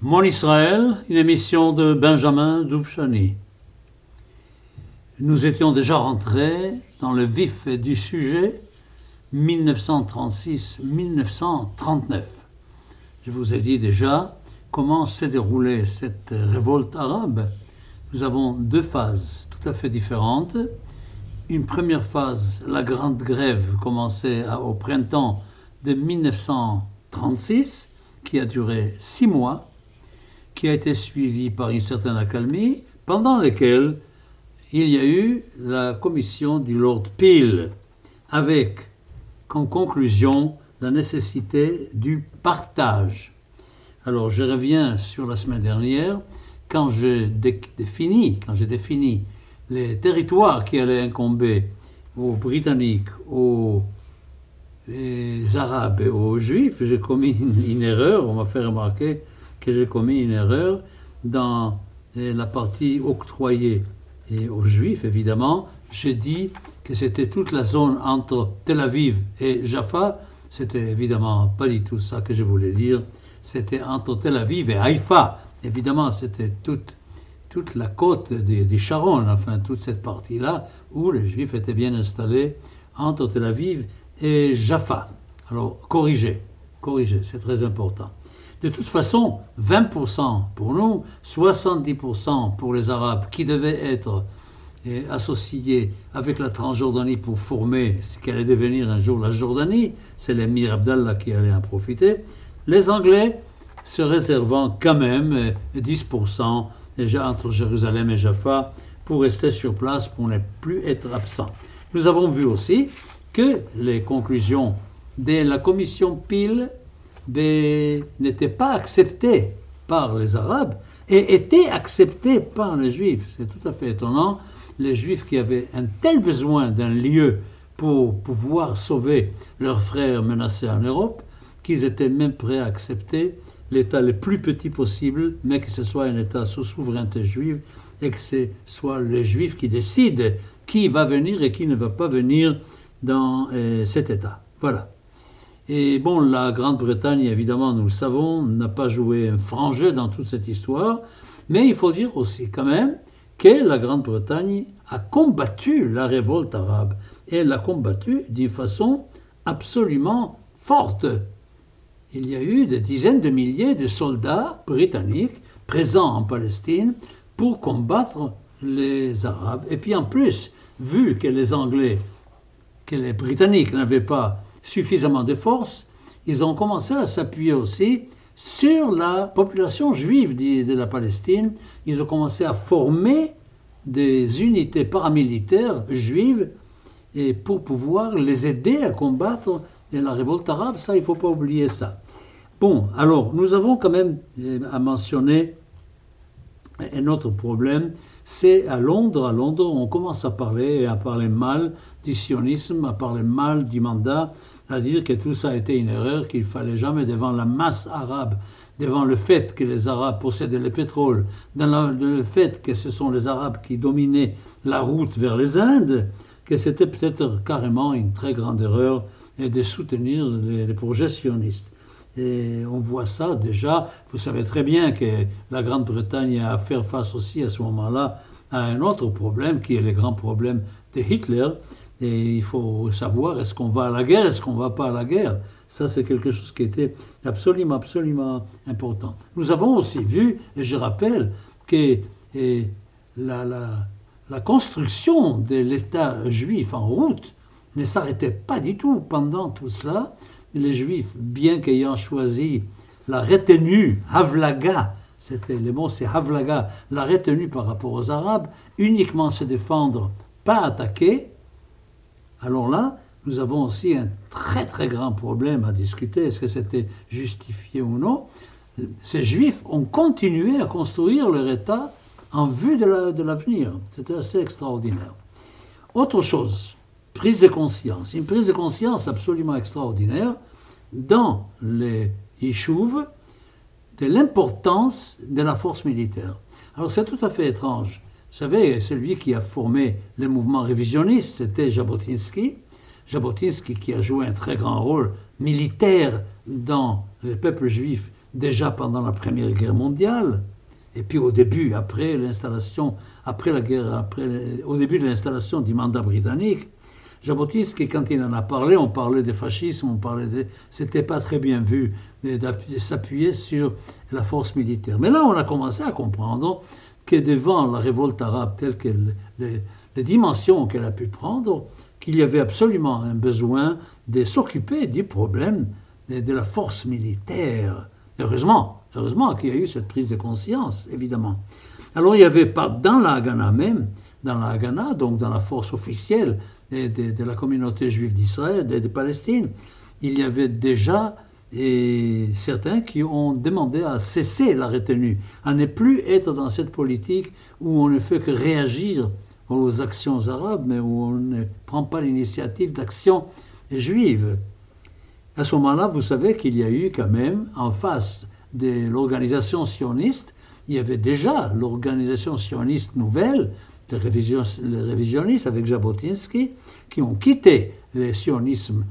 Mon Israël, une émission de Benjamin Doubchani. Nous étions déjà rentrés dans le vif du sujet 1936-1939. Je vous ai dit déjà comment s'est déroulée cette révolte arabe. Nous avons deux phases tout à fait différentes. Une première phase, la grande grève, commençait au printemps de 1936, qui a duré six mois qui a été suivi par une certaine accalmie, pendant laquelle il y a eu la commission du Lord Peel, avec comme conclusion la nécessité du partage. Alors je reviens sur la semaine dernière, quand j'ai défini, quand j'ai défini les territoires qui allaient incomber aux Britanniques, aux Arabes et aux Juifs, j'ai commis une erreur, on m'a fait remarquer que j'ai commis une erreur dans la partie octroyée et aux Juifs, évidemment. J'ai dit que c'était toute la zone entre Tel Aviv et Jaffa. C'était évidemment pas du tout ça que je voulais dire. C'était entre Tel Aviv et Haïfa. Évidemment, c'était toute, toute la côte des, Sharon, enfin toute cette partie-là où les Juifs étaient bien installés entre Tel Aviv et Jaffa. Alors, corrigez, corrigez, c'est très important. De toute façon, 20% pour nous, 70% pour les Arabes qui devaient être eh, associés avec la Transjordanie pour former ce qui allait devenir un jour la Jordanie, c'est l'émir Abdallah qui allait en profiter, les Anglais se réservant quand même 10% eh, déjà entre Jérusalem et Jaffa pour rester sur place pour ne plus être absents. Nous avons vu aussi que les conclusions de la commission Peel n'était pas accepté par les Arabes et était accepté par les Juifs. C'est tout à fait étonnant. Les Juifs qui avaient un tel besoin d'un lieu pour pouvoir sauver leurs frères menacés en Europe, qu'ils étaient même prêts à accepter l'État le plus petit possible, mais que ce soit un État sous souveraineté juive et que ce soit les Juifs qui décident qui va venir et qui ne va pas venir dans euh, cet État. Voilà. Et bon, la Grande-Bretagne, évidemment, nous le savons, n'a pas joué un franc jeu dans toute cette histoire, mais il faut dire aussi quand même que la Grande-Bretagne a combattu la révolte arabe, et elle l'a combattue d'une façon absolument forte. Il y a eu des dizaines de milliers de soldats britanniques présents en Palestine pour combattre les Arabes. Et puis en plus, vu que les Anglais, que les Britanniques n'avaient pas suffisamment de force, ils ont commencé à s'appuyer aussi sur la population juive de la Palestine. Ils ont commencé à former des unités paramilitaires juives et pour pouvoir les aider à combattre la révolte arabe. Ça, il ne faut pas oublier ça. Bon, alors, nous avons quand même euh, à mentionner un autre problème, c'est à Londres. À Londres, on commence à parler, à parler mal du sionisme, à parler mal du mandat, à dire que tout ça été une erreur, qu'il fallait jamais devant la masse arabe, devant le fait que les Arabes possédaient le pétrole, dans le fait que ce sont les Arabes qui dominaient la route vers les Indes, que c'était peut-être carrément une très grande erreur de soutenir les, les projets sionistes. Et on voit ça déjà. Vous savez très bien que la Grande-Bretagne a à faire face aussi à ce moment-là à un autre problème qui est le grand problème de Hitler. Et il faut savoir est-ce qu'on va à la guerre, est-ce qu'on ne va pas à la guerre? Ça, c'est quelque chose qui était absolument, absolument important. Nous avons aussi vu, et je rappelle, que la, la, construction de l'État juif en route ne s'arrêtait pas du tout pendant tout cela les Juifs, bien qu'ayant choisi la retenue, Havlaga, c'était le mot c'est Havlaga, la retenue par rapport aux Arabes, uniquement se défendre, pas attaquer, alors là, nous avons aussi un très très grand problème à discuter, est-ce que c'était justifié ou non? Ces Juifs ont continué à construire leur État en vue de l'avenir. c'était assez extraordinaire. Autre chose, prise de conscience, une prise de conscience absolument extraordinaire dans les Yishuv de l'importance de la force militaire. Alors c'est tout à fait étrange. Vous savez, celui qui a formé le mouvement révisionniste, c'était Jabotinsky. Jabotinsky qui a joué un très grand rôle militaire dans le peuple juif déjà pendant la Première Guerre mondiale, et puis au début, après l'installation, après la guerre, après, au début de l'installation du mandat britannique, Jabotinsky, quand il en a parlé, on parlait de fascisme, on parlait de. C'était pas très bien vu de, s'appuyer sur la force militaire. Mais là, on a commencé à comprendre que devant la révolte arabe telle que les, dimensions qu'elle a pu prendre, qu'il y avait absolument un besoin de s'occuper du problème de, la force militaire. Heureusement, heureusement qu'il y a eu cette prise de conscience, évidemment. Alors il y avait pas dans la Haganah même, dans la Haganah, donc dans la force officielle de, la communauté juive d'Israël, de, de, Palestine, il y avait déjà et certains qui ont demandé à cesser la retenue, à ne plus être dans cette politique où on ne fait que réagir aux actions arabes, mais où on ne prend pas l'initiative d'action juive. À ce moment-là, vous savez qu'il y a eu quand même, en face de l'organisation sioniste, il y avait déjà l'organisation sioniste nouvelle, les, révisionnistes avec Jabotinsky, qui ont quitté le sionisme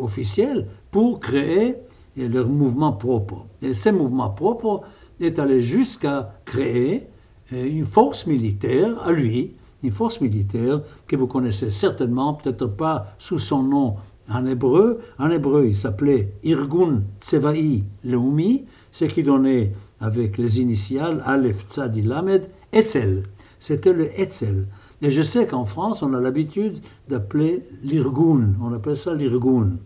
officiel pour créer leur mouvement propre. Et ce mouvement propre est allé jusqu'à créer euh, une force militaire à lui, une force militaire que vous connaissez certainement, peut-être pas sous son nom en hébreu. En hébreu, il s'appelait Irgun Tseva'i Leumi, ce qui donnait avec les initiales Aleph Tzadi Lamed, Etzel. C'était le Etzel. Et je sais qu'en France, on a l'habitude d'appeler l'Irgun. On appelle ça l'Irgun.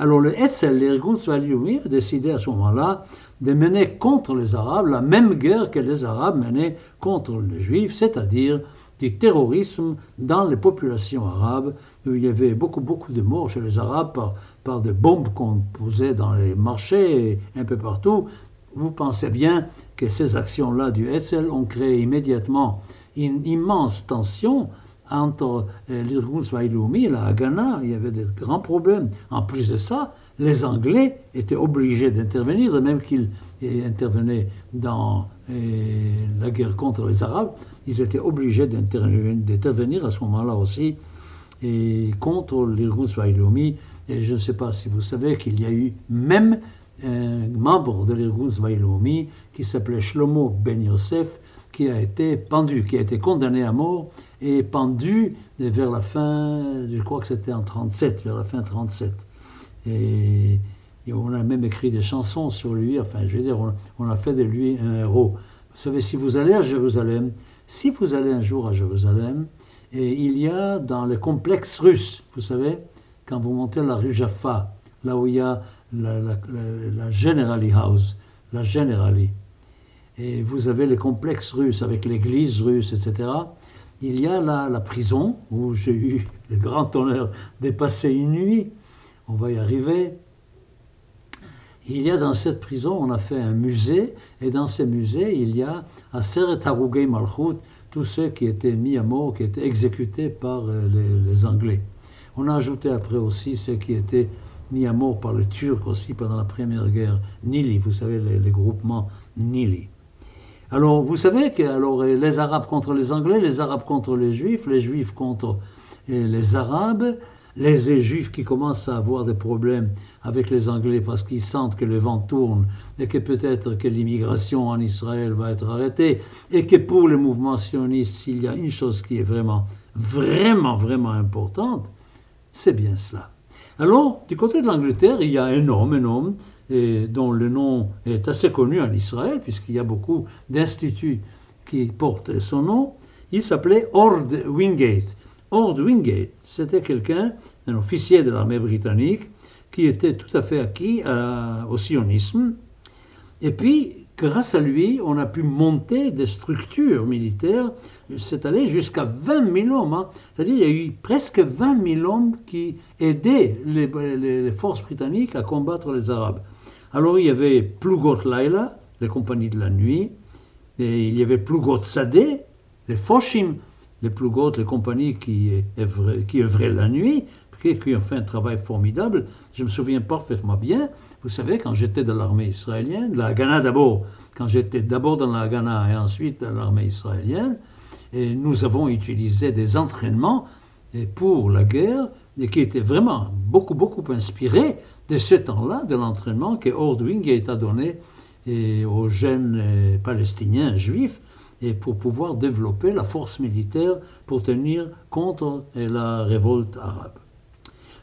Alors le Etzel, l'Irgun Tzva'i a décidé à ce moment-là de mener contre les Arabes la même guerre que les Arabes menaient contre les Juifs, c'est-à-dire du terrorisme dans les populations arabes, où il y avait beaucoup, beaucoup de morts chez les Arabes par, par des bombes qu'on posait dans les marchés et un peu partout. Vous pensez bien que ces actions-là du Hetzel ont créé immédiatement une immense tension entre euh, Svailoumi et la Haganah. Il y avait de grands problèmes. En plus de ça, les Anglais étaient obligés d'intervenir, de même qu'ils intervenaient dans euh, la guerre contre les Arabes, ils étaient obligés d'intervenir à ce moment-là aussi contre l'Irgun Svailoumi. Et je ne sais pas si vous savez qu'il y a eu même un membre de l'Irgun qui s'appelait Shlomo Ben Yosef, qui a été pendu, qui a été condamné à mort et pendu vers la fin, je crois que c'était en 37, vers la fin 37. Et, on a même écrit des chansons sur lui, enfin je veux dire, on, a fait de lui un héros. Vous savez, si vous allez à Jérusalem, si vous allez un jour à Jérusalem, et il y a dans le complexe russe, vous savez, quand vous montez la rue Jaffa, là où il y a la, la, la Generali House, la Generali, et vous avez les complexes russes avec l'église russe, etc. Il y a là la prison où j'ai eu le grand honneur de passer une nuit. On va y arriver. Il y a dans cette prison, on a fait un musée, et dans ce musée, il y a Aseret Harugei Malchut, tous ceux qui étaient mis à mort, qui étaient exécutés par euh, les, Anglais. On a ajouté après aussi ceux qui étaient mis à mort par les Turcs aussi pendant la première guerre, Nili, vous savez, les, les groupements Nili. Alors, vous savez que alors, les Arabes contre les Anglais, les Arabes contre les Juifs, les Juifs contre les Arabes, les Juifs qui commencent à avoir des problèmes avec les Anglais parce qu'ils sentent que le vent tourne et que peut-être que l'immigration en Israël va être arrêtée et que pour le mouvement sioniste, s'il y a une chose qui est vraiment, vraiment, vraiment importante, c'est bien cela. Alors, du côté de l'Angleterre, il y a un homme, un homme dont le nom est assez connu en Israël, puisqu'il y a beaucoup d'instituts qui portent son nom. Il s'appelait Ord Wingate. Ord Wingate, c'était quelqu'un, un officier de l'armée britannique, qui était tout à fait acquis au sionisme. Et puis, grâce à lui, on a pu monter des structures militaires. C'est allé jusqu'à 20 000 hommes. Hein. C'est-à-dire qu'il y a eu presque 20 000 hommes qui aidaient les, forces britanniques à combattre les Arabes. Alors il y avait Plugot Laila, les compagnies de la nuit, et il y avait Plugot Sadeh, les Foshim, les Plugot, les compagnies qui œuvraient, la nuit, qui ont fait un travail formidable. Je me souviens parfaitement bien, vous savez, quand j'étais dans l'armée israélienne, la Haganah d'abord, quand j'étais d'abord dans la Haganah et ensuite dans l'armée israélienne, et nous avons utilisé des entraînements pour la guerre et qui étaient vraiment beaucoup, beaucoup inspirés de ce temps-là, de l'entraînement que Wingate a donné et aux jeunes euh, palestiniens juifs et pour pouvoir développer la force militaire pour tenir contre la révolte arabe.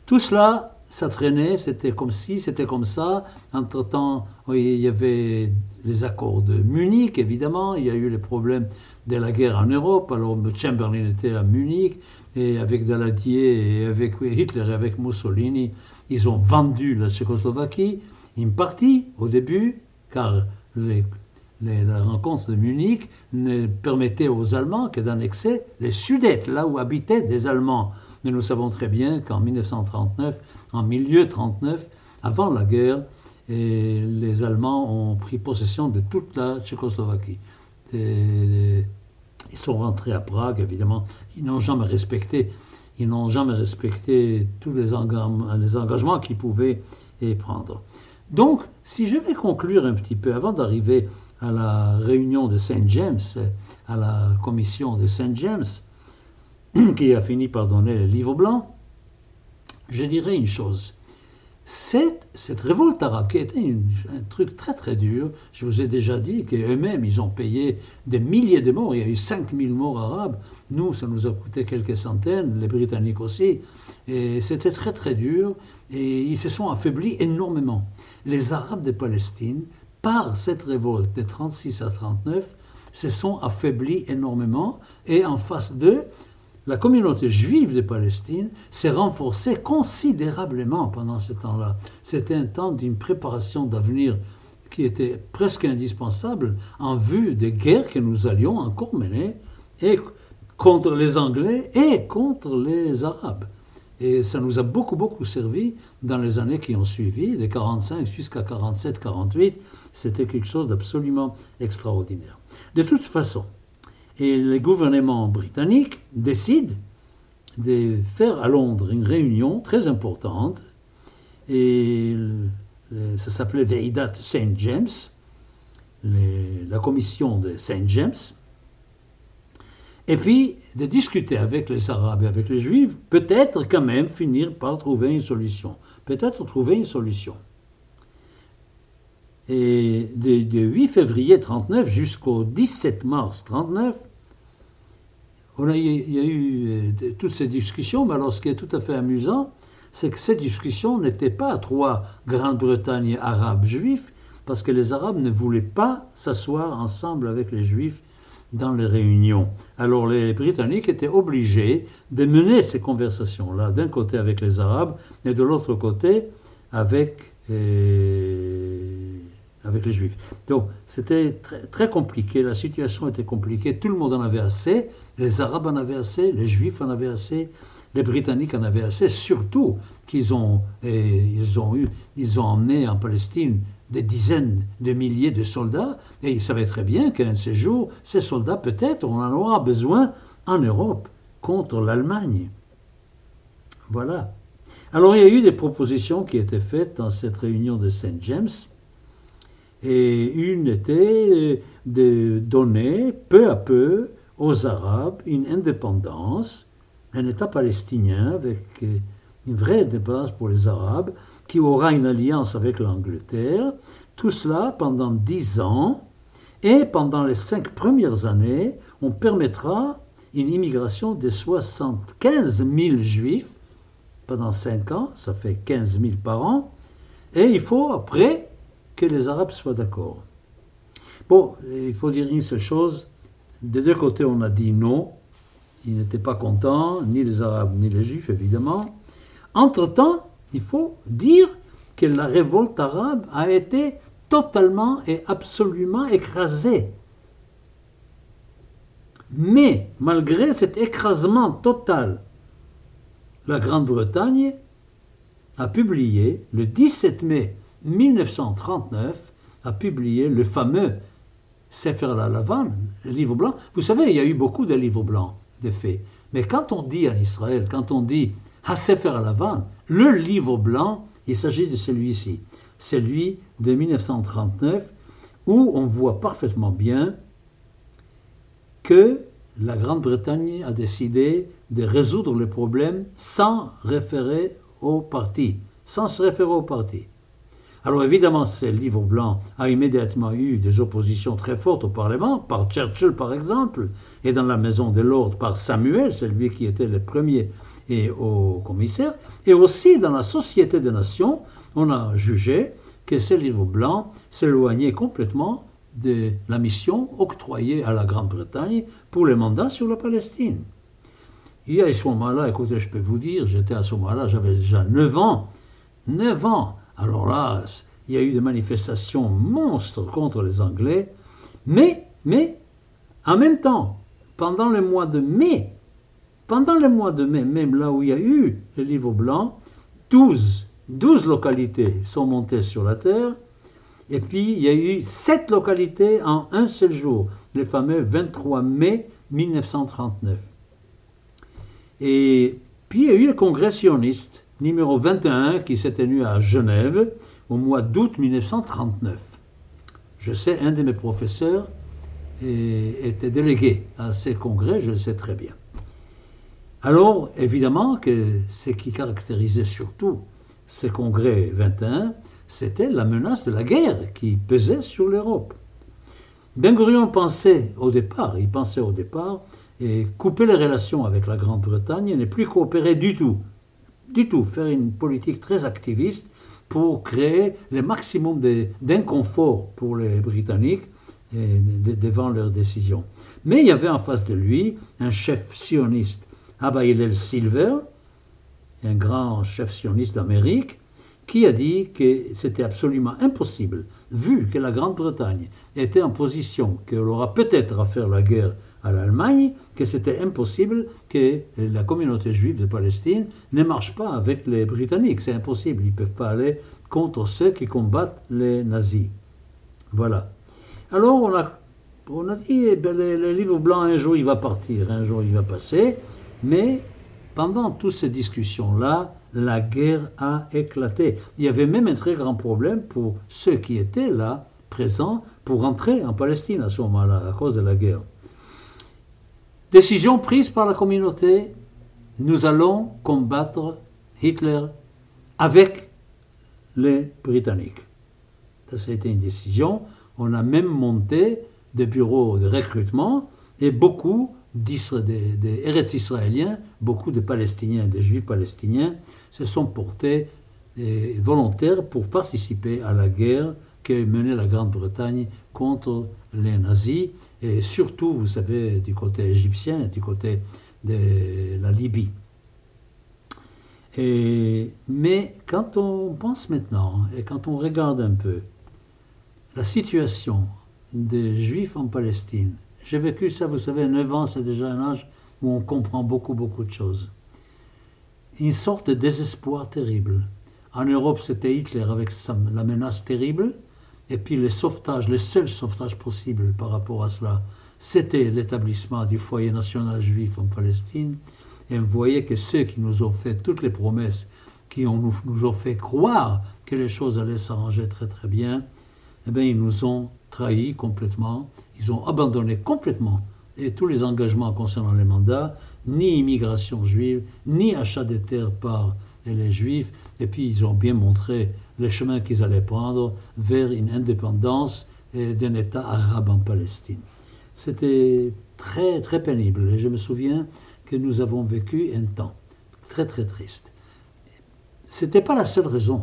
Tout cela, ça traînait, c'était comme si, c'était comme ça. Entre-temps, il y avait les accords de Munich, évidemment, il y a eu les problèmes de la guerre en Europe, alors Chamberlain était à Munich, et avec Daladier, et avec Hitler, et avec Mussolini, ils ont vendu la Tchécoslovaquie, une partie au début, car la rencontre de Munich ne permettait aux Allemands que d'annexer les Sudètes, là où habitaient des Allemands. Mais nous savons très bien qu'en 1939, en milieu 39, avant la guerre, les Allemands ont pris possession de toute la Tchécoslovaquie. Ils sont rentrés à Prague, évidemment. Ils n'ont jamais respecté, ils n'ont jamais respecté tous les, engagements qu'ils pouvaient prendre. Donc, si je vais conclure un petit peu avant d'arriver à la réunion de Saint James, à la commission de Saint James, qui a fini par donner le livre blanc, je dirais une chose. Cette, révolte arabe, qui était un truc très très dur, je vous ai déjà dit qu'eux-mêmes, ils ont payé des milliers de morts, il y a eu 5000 morts arabes, nous, ça nous a coûté quelques centaines, les Britanniques aussi, et c'était très très dur, et ils se sont affaiblis énormément. Les Arabes de Palestine par cette révolte de 36 à 39, se sont affaiblis énormément. Et en face d'eux, la communauté juive de Palestine s'est renforcée considérablement pendant ce temps-là. C'était un temps d'une préparation d'avenir qui était presque indispensable en vue des guerres que nous allions encore mener et contre les Anglais et contre les Arabes. Et ça nous a beaucoup, beaucoup servi dans les années qui ont suivi, de 45 jusqu'à 47, 48. C'était quelque chose d'absolument extraordinaire. De toute façon, et le gouvernement britannique décide de faire à Londres une réunion très importante, et ça s'appelait Veidat St. James, la commission de St. James, et puis de discuter avec les Arabes et avec les Juifs, peut-être quand même finir par trouver une solution. Peut-être trouver une solution. Et de, 8 février 39 jusqu'au 17 mars 39, on a, il y a eu euh, toutes ces discussions, mais alors ce qui est tout à fait amusant, c'est que ces discussions n'étaient pas trois Grande-Bretagne arabes juifs, parce que les Arabes ne voulaient pas s'asseoir ensemble avec les Juifs dans les réunions. Alors les Britanniques étaient obligés de mener ces conversations-là, d'un côté avec les Arabes et de l'autre côté avec, euh, avec les Juifs. Donc c'était très, compliqué, la situation était compliquée, tout le monde en avait assez, les Arabes en avaient assez, les Juifs en avaient assez, les Britanniques en avaient assez, surtout qu'ils ont, ils ont, eu, ils ont emmené en Palestine des dizaines de milliers de soldats, et ils savaient très bien qu'un de ces jours, ces soldats, peut-être, on en aura besoin en Europe contre l'Allemagne. Voilà. Alors il y a eu des propositions qui étaient faites dans cette réunion de Saint James, et une était de donner peu à peu aux Arabes une indépendance, un État palestinien avec une vraie indépendance pour les Arabes, qui aura une alliance avec l'Angleterre, tout cela pendant dix ans, et pendant les cinq premières années, on permettra une immigration de 75 000 juifs pendant cinq ans, ça fait 15 000 par an, et il faut après que les Arabes soient d'accord. Bon, il faut dire une seule chose, des deux côtés on a dit non, ils n'étaient pas contents, ni les Arabes ni les Juifs évidemment, entre-temps, il faut dire que la révolte arabe a été totalement et absolument écrasée. Mais malgré cet écrasement total, la Grande-Bretagne a publié, le 17 mai 1939, a publié le fameux Sefer la Lavan, le livre blanc. Vous savez, il y a eu beaucoup de livres blancs, de faits. Mais quand on dit en Israël, quand on dit Sefer Alavan, le livre blanc, il s'agit de celui-ci, celui de 1939, où on voit parfaitement bien que la Grande-Bretagne a décidé de résoudre le problème sans référer au parti, sans se référer au parti. Alors évidemment, ce livre blanc a immédiatement eu des oppositions très fortes au Parlement, par Churchill par exemple, et dans la Maison des Lords par Samuel, celui qui était le premier et au commissaire, et aussi dans la Société des Nations, on a jugé que ce livre blanc s'éloignait complètement de la mission octroyée à la Grande-Bretagne pour les mandats sur la Palestine. Et à ce moment-là, écoutez, je peux vous dire, j'étais à ce moment-là, j'avais déjà 9 ans. 9 ans Alors là, il y a eu des manifestations monstres contre les Anglais. Mais, en même temps, pendant le mois de mai, pendant le mois de mai, même là où il y a eu le livre blanc, 12, 12 localités sont montées sur la terre et puis, il y a eu sept localités en un seul jour, le fameux 23 mai 1939. Et puis, il y a eu le congrès sioniste numéro 21 qui s'est tenu à Genève au mois d'août 1939. Je sais, un de mes professeurs était délégué à ces congrès, je le sais très bien. Alors, évidemment, que ce qui caractérisait surtout ces congrès 21, c'était la menace de la guerre qui pesait sur l'Europe. Ben Gurion pensait au départ, il pensait au départ, et couper les relations avec la Grande-Bretagne et ne plus coopérer du tout, du tout, faire une politique très activiste pour créer le maximum d'inconfort pour les Britanniques devant leurs décisions. Mais il y avait en face de lui un chef sioniste, Abba Silver, un grand chef sioniste d'Amérique, qui a dit que c'était absolument impossible, vu que la Grande-Bretagne était en position qu'elle aura peut-être à faire la guerre à l'Allemagne, que c'était impossible que la communauté juive de Palestine ne marche pas avec les Britanniques. C'est impossible, ils ne peuvent pas aller contre ceux qui combattent les nazis. Voilà. Alors on a, dit, eh ben, le livre blanc, un jour il va partir, un jour il va passer, mais pendant toutes ces discussions-là, la guerre a éclaté. Il y avait même un très grand problème pour ceux qui étaient là, présents, pour entrer en Palestine à ce moment-là, à cause de la guerre. Décision prise par la communauté, nous allons combattre Hitler avec les Britanniques. Ça, a été une décision. On a même monté des bureaux de recrutement et beaucoup des, Eretz israéliens, beaucoup de Palestiniens, des Juifs palestiniens, se sont portés eh, volontaires pour participer à la guerre que menait la Grande-Bretagne contre les nazis, et surtout, vous savez, du côté égyptien du côté de la Libye. Mais quand on pense maintenant, et quand on regarde un peu la situation des Juifs en Palestine, j'ai vécu ça, vous savez, 9 ans, c'est déjà un âge où on comprend beaucoup, beaucoup de choses. Une sorte de désespoir terrible. En Europe, c'était Hitler avec la menace terrible, et puis le sauvetage, le seul sauvetage possible par rapport à cela, c'était l'établissement du foyer national juif en Palestine. Et on voyait que ceux qui nous ont fait toutes les promesses, qui ont, nous, ont fait croire que les choses allaient s'arranger très très bien, eh bien, ils nous ont trahis complètement, ils ont abandonné complètement tous les engagements concernant les mandats, ni immigration juive, ni achat des terres par les juifs, et puis ils ont bien montré le chemin qu'ils allaient prendre vers une indépendance d'un État arabe en Palestine. C'était très très pénible et je me souviens que nous avons vécu un temps très très triste. C'était pas la seule raison.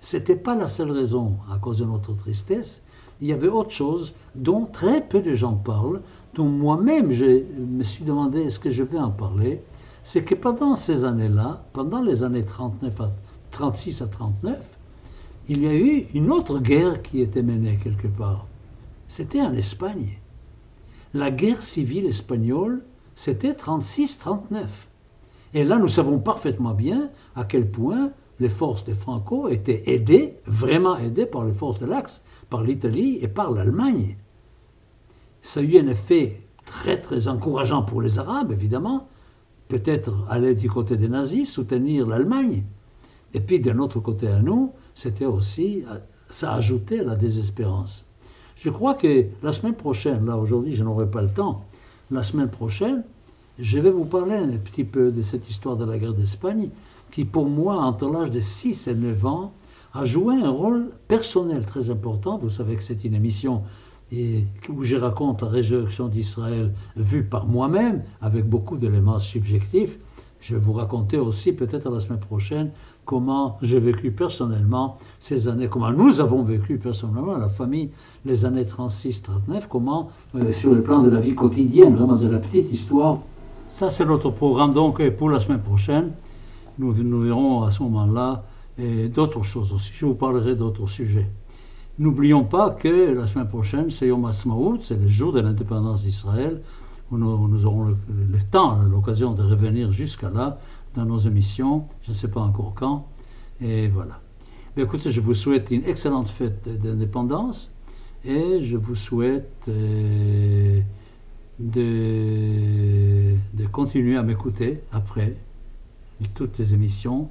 C'était pas la seule raison à cause de notre tristesse, il y avait autre chose dont très peu de gens parlent, dont moi-même je me suis demandé est-ce que je vais en parler, c'est que pendant ces années-là, pendant les années 39 à, 36 à 39, il y a eu une autre guerre qui était menée quelque part. C'était en Espagne. La guerre civile espagnole, c'était 36-39. Et là, nous savons parfaitement bien à quel point les forces de Franco étaient aidées, vraiment aidées par les forces de l'Axe, par l'Italie et par l'Allemagne. Ça a eu un effet très très encourageant pour les Arabes, évidemment. Peut-être aller du côté des nazis, soutenir l'Allemagne. Et puis d'un autre côté à nous, c'était aussi, ça ajoutait la désespérance. Je crois que la semaine prochaine, là aujourd'hui je n'aurai pas le temps, la semaine prochaine, je vais vous parler un petit peu de cette histoire de la guerre d'Espagne, qui pour moi, entre l'âge de 6 et 9 ans, a joué un rôle personnel très important. Vous savez que c'est une émission où je raconte la résurrection d'Israël vue par moi-même, avec beaucoup d'éléments subjectifs. Je vais vous raconter aussi, peut-être la semaine prochaine, comment j'ai vécu personnellement ces années, comment nous avons vécu personnellement, la famille, les années 36-39, comment, euh, sur le plan de la vie quotidienne, vraiment de la petite histoire. Ça, c'est notre programme, donc, pour la semaine prochaine. Nous, nous verrons à ce moment-là d'autres choses aussi. Je vous parlerai d'autres sujets. N'oublions pas que la semaine prochaine, c'est Yom Ha'atzmaut, c'est le jour de l'indépendance d'Israël, où nous, aurons le, temps, l'occasion de revenir jusqu'à là dans nos émissions. Je ne sais pas encore quand. Et voilà. Mais écoutez, je vous souhaite une excellente fête d'indépendance et je vous souhaite euh, de continuer à m'écouter après toutes les émissions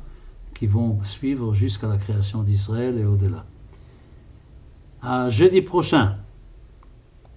qui vont suivre jusqu'à la création d'Israël et au-delà. À jeudi prochain.